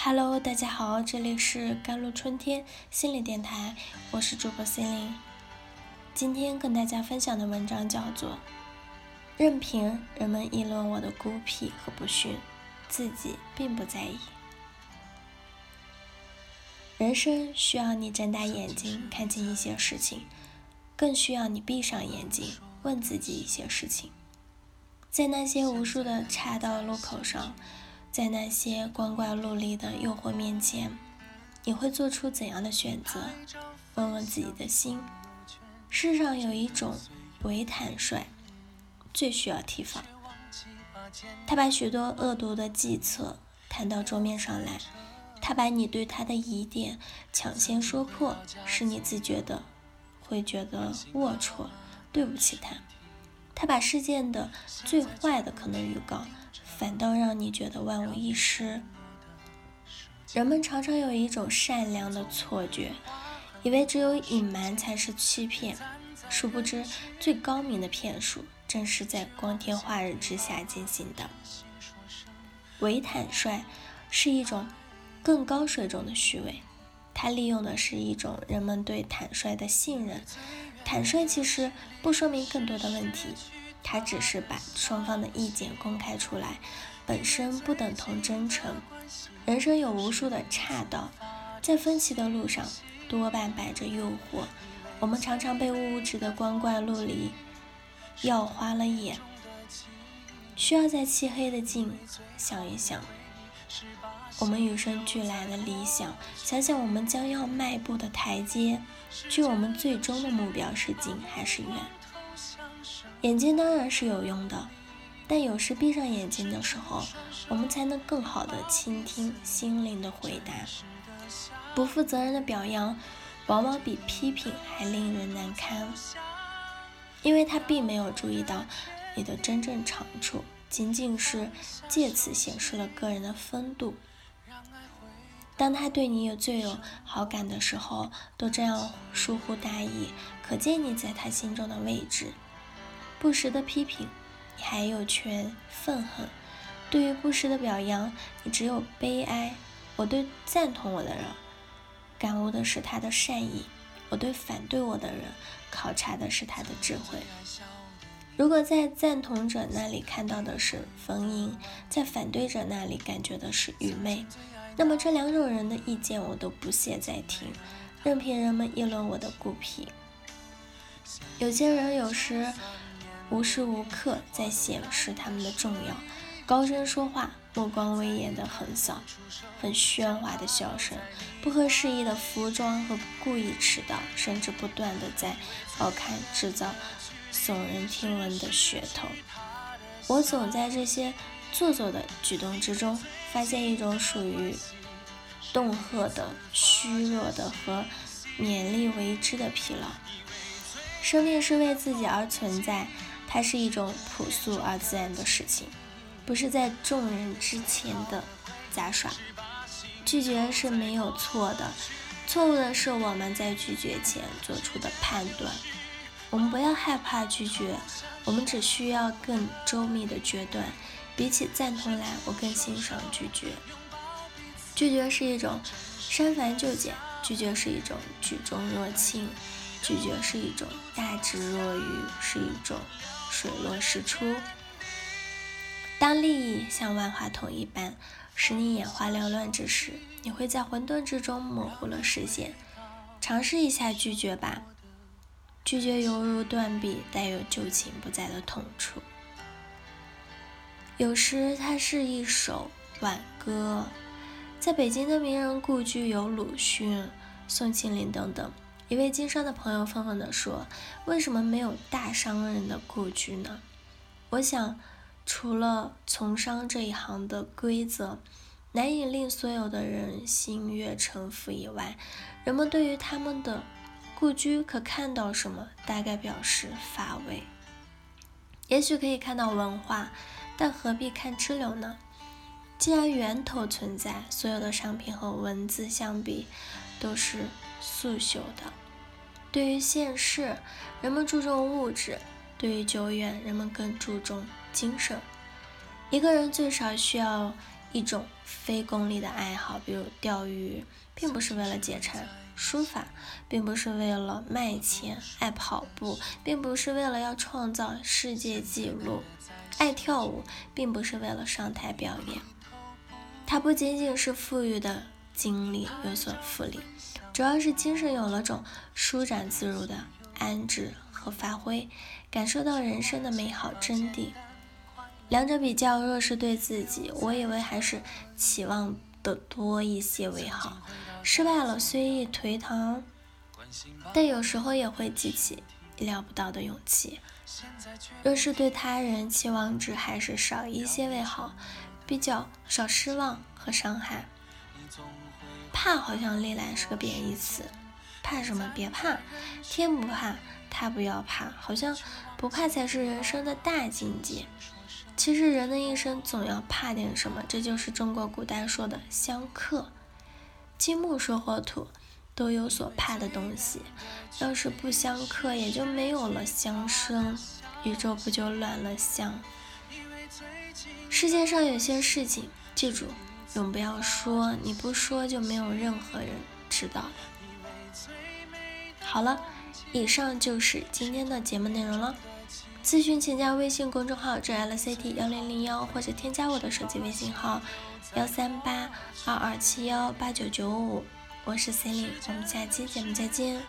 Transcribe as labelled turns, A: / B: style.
A: Hello，大家好，这里是甘露春天心理电台，我是主播心灵。今天跟大家分享的文章叫做《任凭人们议论我的孤僻和不驯，自己并不在意》。人生需要你睁大眼睛看清一些事情，更需要你闭上眼睛问自己一些事情。在那些无数的岔道路口上。在那些光怪陆离的诱惑面前，你会做出怎样的选择？问问自己的心。世上有一种伪坦率，最需要提防。他把许多恶毒的计策摊到桌面上来，他把你对他的疑点抢先说破，使你自觉的会觉得龌龊，对不起他。他把事件的最坏的可能预告。反倒让你觉得万无一失。人们常常有一种善良的错觉，以为只有隐瞒才是欺骗，殊不知最高明的骗术正是在光天化日之下进行的。伪坦率是一种更高水准的虚伪，它利用的是一种人们对坦率的信任。坦率其实不说明更多的问题。他只是把双方的意见公开出来，本身不等同真诚。人生有无数的岔道，在分歧的路上，多半摆着诱惑。我们常常被物质的光怪陆离耀花了眼，需要在漆黑的境想一想，我们与生俱来的理想，想想我们将要迈步的台阶，距我们最终的目标是近还是远？眼睛当然是有用的，但有时闭上眼睛的时候，我们才能更好的倾听心灵的回答。不负责任的表扬，往往比批评还令人难堪，因为他并没有注意到你的真正长处，仅仅是借此显示了个人的风度。当他对你有最有好感的时候，都这样疏忽大意，可见你在他心中的位置。不时的批评，你还有权愤恨；对于不时的表扬，你只有悲哀。我对赞同我的人，感悟的是他的善意；我对反对我的人，考察的是他的智慧。如果在赞同者那里看到的是逢迎，在反对者那里感觉的是愚昧，那么这两种人的意见我都不屑再听，任凭人们议论我的孤僻。有些人有时。无时无刻在显示他们的重要，高声说话，目光威严的横扫，很喧哗的笑声，不合时宜的服装和故意迟到，甚至不断的在报刊制造耸人听闻的噱头。我总在这些做作的举动之中，发现一种属于恫吓的、虚弱的和勉力为之的疲劳。生命是为自己而存在。它是一种朴素而自然的事情，不是在众人之前的杂耍。拒绝是没有错的，错误的是我们在拒绝前做出的判断。我们不要害怕拒绝，我们只需要更周密的决断。比起赞同来，我更欣赏拒绝。拒绝是一种删繁就简，拒绝是一种举重若轻，拒绝是一种大智若愚，是一种。水落石出。当利益像万花筒一般使你眼花缭乱之时，你会在混沌之中模糊了视线。尝试一下拒绝吧，拒绝犹如断臂，带有旧情不在的痛楚。有时它是一首挽歌。在北京的名人故居有鲁迅、宋庆龄等等。一位经商的朋友愤愤地说：“为什么没有大商人的故居呢？”我想，除了从商这一行的规则难以令所有的人心悦诚服以外，人们对于他们的故居可看到什么？大概表示乏味。也许可以看到文化，但何必看支流呢？既然源头存在，所有的商品和文字相比，都是。速朽的。对于现世，人们注重物质；对于久远，人们更注重精神。一个人最少需要一种非功利的爱好，比如钓鱼，并不是为了解馋；书法，并不是为了卖钱；爱跑步，并不是为了要创造世界纪录；爱跳舞，并不是为了上台表演。它不仅仅是富裕的精力有所富利，主要是精神有了种舒展自如的安置和发挥，感受到人生的美好真谛。两者比较，若是对自己，我以为还是期望的多一些为好。失败了，虽易颓唐，但有时候也会激起意料不到的勇气。若是对他人期望值还是少一些为好，比较少失望和伤害。怕好像历来是个贬义词，怕什么？别怕，天不怕，他不要怕，好像不怕才是人生的大境界。其实人的一生总要怕点什么，这就是中国古代说的相克。金木水火土都有所怕的东西，要是不相克，也就没有了相生，宇宙不就乱了相？世界上有些事情，记住，永不要说，你不说就没有任何人知道了。好了，以上就是今天的节目内容了。咨询请加微信公众号 “jlct 幺零零幺”或者添加我的手机微信号幺三八二二七幺八九九五，我是 Celine，我们下期节目再见。